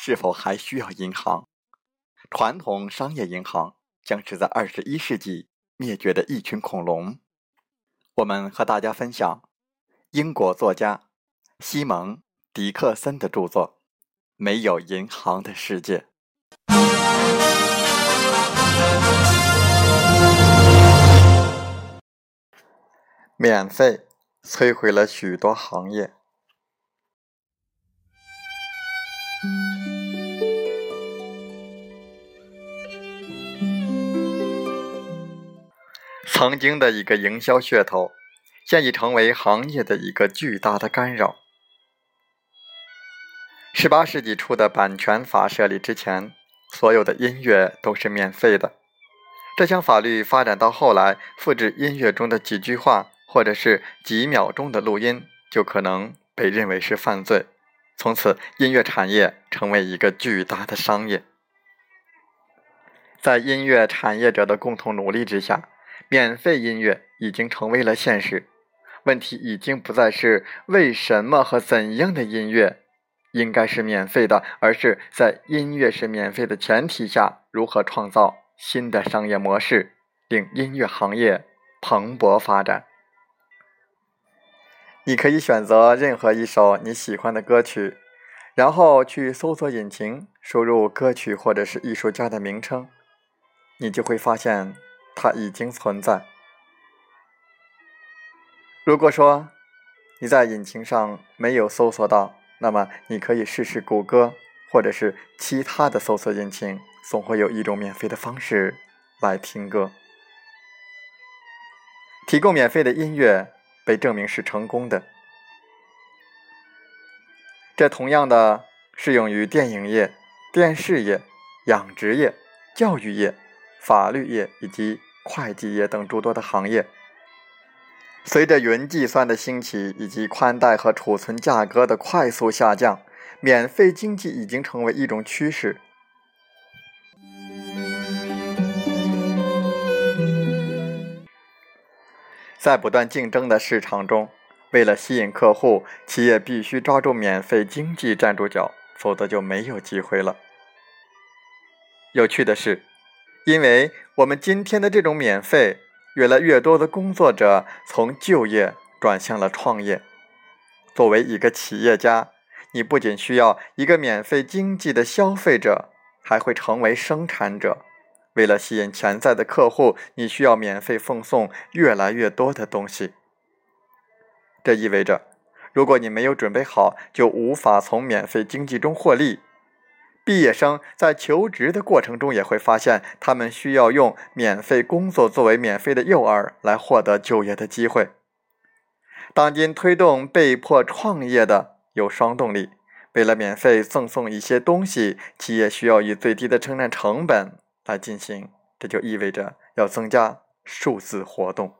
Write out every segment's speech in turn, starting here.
是否还需要银行？传统商业银行将是在二十一世纪灭绝的一群恐龙。我们和大家分享英国作家西蒙·迪克森的著作《没有银行的世界》。免费。摧毁了许多行业。曾经的一个营销噱头，现已成为行业的一个巨大的干扰。十八世纪初的版权法设立之前，所有的音乐都是免费的。这项法律发展到后来，复制音乐中的几句话。或者是几秒钟的录音就可能被认为是犯罪，从此音乐产业成为一个巨大的商业。在音乐产业者的共同努力之下，免费音乐已经成为了现实。问题已经不再是为什么和怎样的音乐应该是免费的，而是在音乐是免费的前提下，如何创造新的商业模式，令音乐行业蓬勃发展。你可以选择任何一首你喜欢的歌曲，然后去搜索引擎输入歌曲或者是艺术家的名称，你就会发现它已经存在。如果说你在引擎上没有搜索到，那么你可以试试谷歌或者是其他的搜索引擎，总会有一种免费的方式来听歌，提供免费的音乐。被证明是成功的，这同样的适用于电影业、电视业、养殖业、教育业、法律业以及会计业等诸多的行业。随着云计算的兴起以及宽带和储存价格的快速下降，免费经济已经成为一种趋势。在不断竞争的市场中，为了吸引客户，企业必须抓住免费经济站住脚，否则就没有机会了。有趣的是，因为我们今天的这种免费，越来越多的工作者从就业转向了创业。作为一个企业家，你不仅需要一个免费经济的消费者，还会成为生产者。为了吸引潜在的客户，你需要免费奉送越来越多的东西。这意味着，如果你没有准备好，就无法从免费经济中获利。毕业生在求职的过程中也会发现，他们需要用免费工作作为免费的诱饵来获得就业的机会。当今推动被迫创业的有双动力：为了免费赠送一些东西，企业需要以最低的生产成本。来进行，这就意味着要增加数字活动。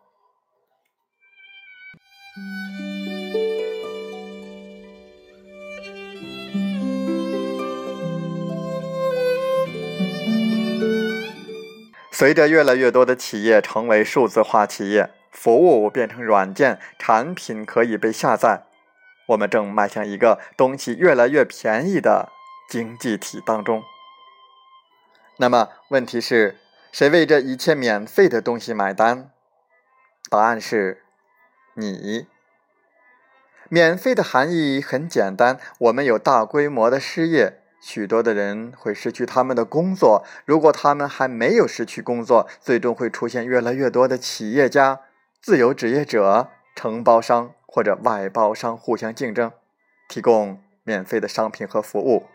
随着越来越多的企业成为数字化企业，服务变成软件，产品可以被下载，我们正迈向一个东西越来越便宜的经济体当中。那么，问题是，谁为这一切免费的东西买单？答案是，你。免费的含义很简单，我们有大规模的失业。许多的人会失去他们的工作，如果他们还没有失去工作，最终会出现越来越多的企业家、自由职业者、承包商或者外包商互相竞争，提供免费的商品和服务，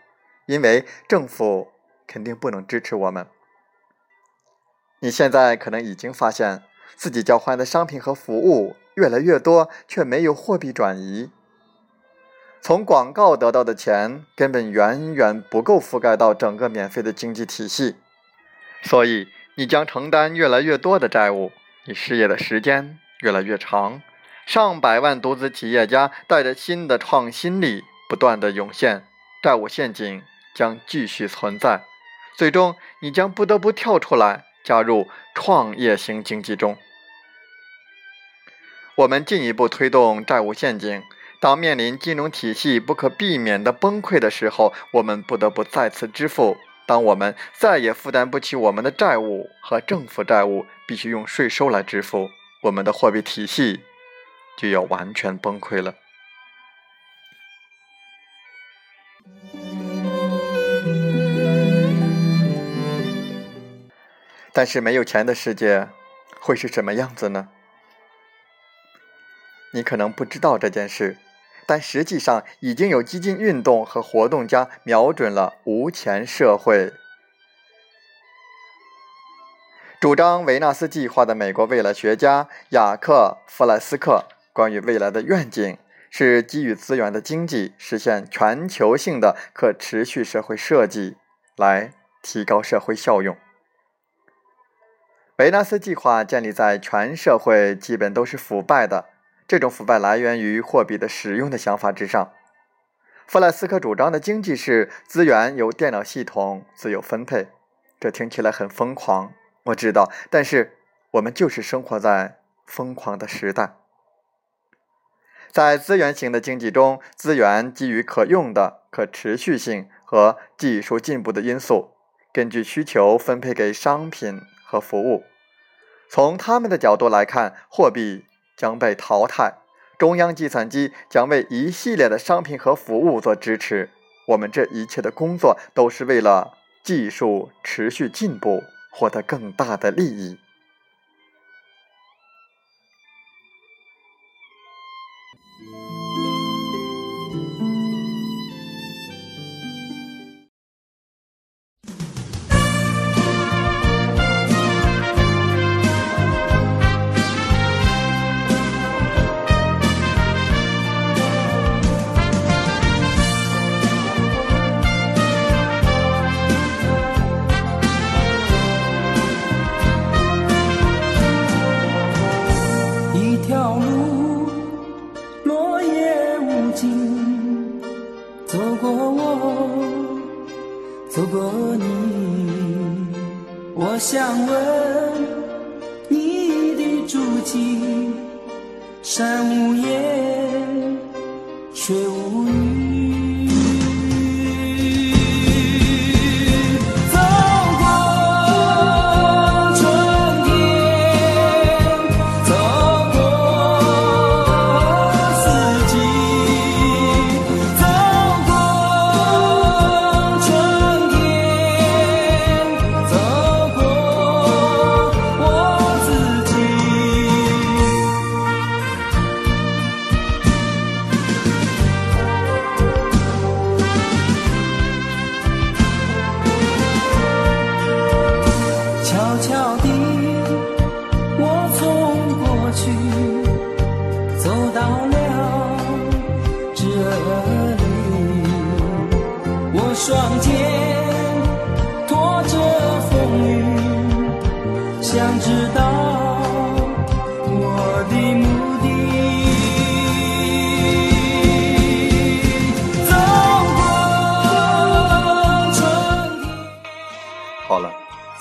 因为政府肯定不能支持我们。你现在可能已经发现自己交换的商品和服务越来越多，却没有货币转移。从广告得到的钱根本远远不够覆盖到整个免费的经济体系，所以你将承担越来越多的债务，你失业的时间越来越长。上百万独资企业家带着新的创新力不断的涌现，债务陷阱将继续存在，最终你将不得不跳出来加入创业型经济中。我们进一步推动债务陷阱。当面临金融体系不可避免的崩溃的时候，我们不得不再次支付。当我们再也负担不起我们的债务和政府债务，必须用税收来支付，我们的货币体系就要完全崩溃了。但是，没有钱的世界会是什么样子呢？你可能不知道这件事。但实际上，已经有激进运动和活动家瞄准了无钱社会。主张维纳斯计划的美国未来学家雅克·弗莱斯克，关于未来的愿景是基于资源的经济，实现全球性的可持续社会设计，来提高社会效用。维纳斯计划建立在全社会基本都是腐败的。这种腐败来源于货币的使用的想法之上。弗莱斯克主张的经济是资源由电脑系统自由分配，这听起来很疯狂，我知道，但是我们就是生活在疯狂的时代。在资源型的经济中，资源基于可用的、可持续性和技术进步的因素，根据需求分配给商品和服务。从他们的角度来看，货币。将被淘汰，中央计算机将为一系列的商品和服务做支持。我们这一切的工作都是为了技术持续进步，获得更大的利益。我想问你的足迹，山无言，水无语。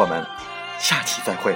我们下期再会。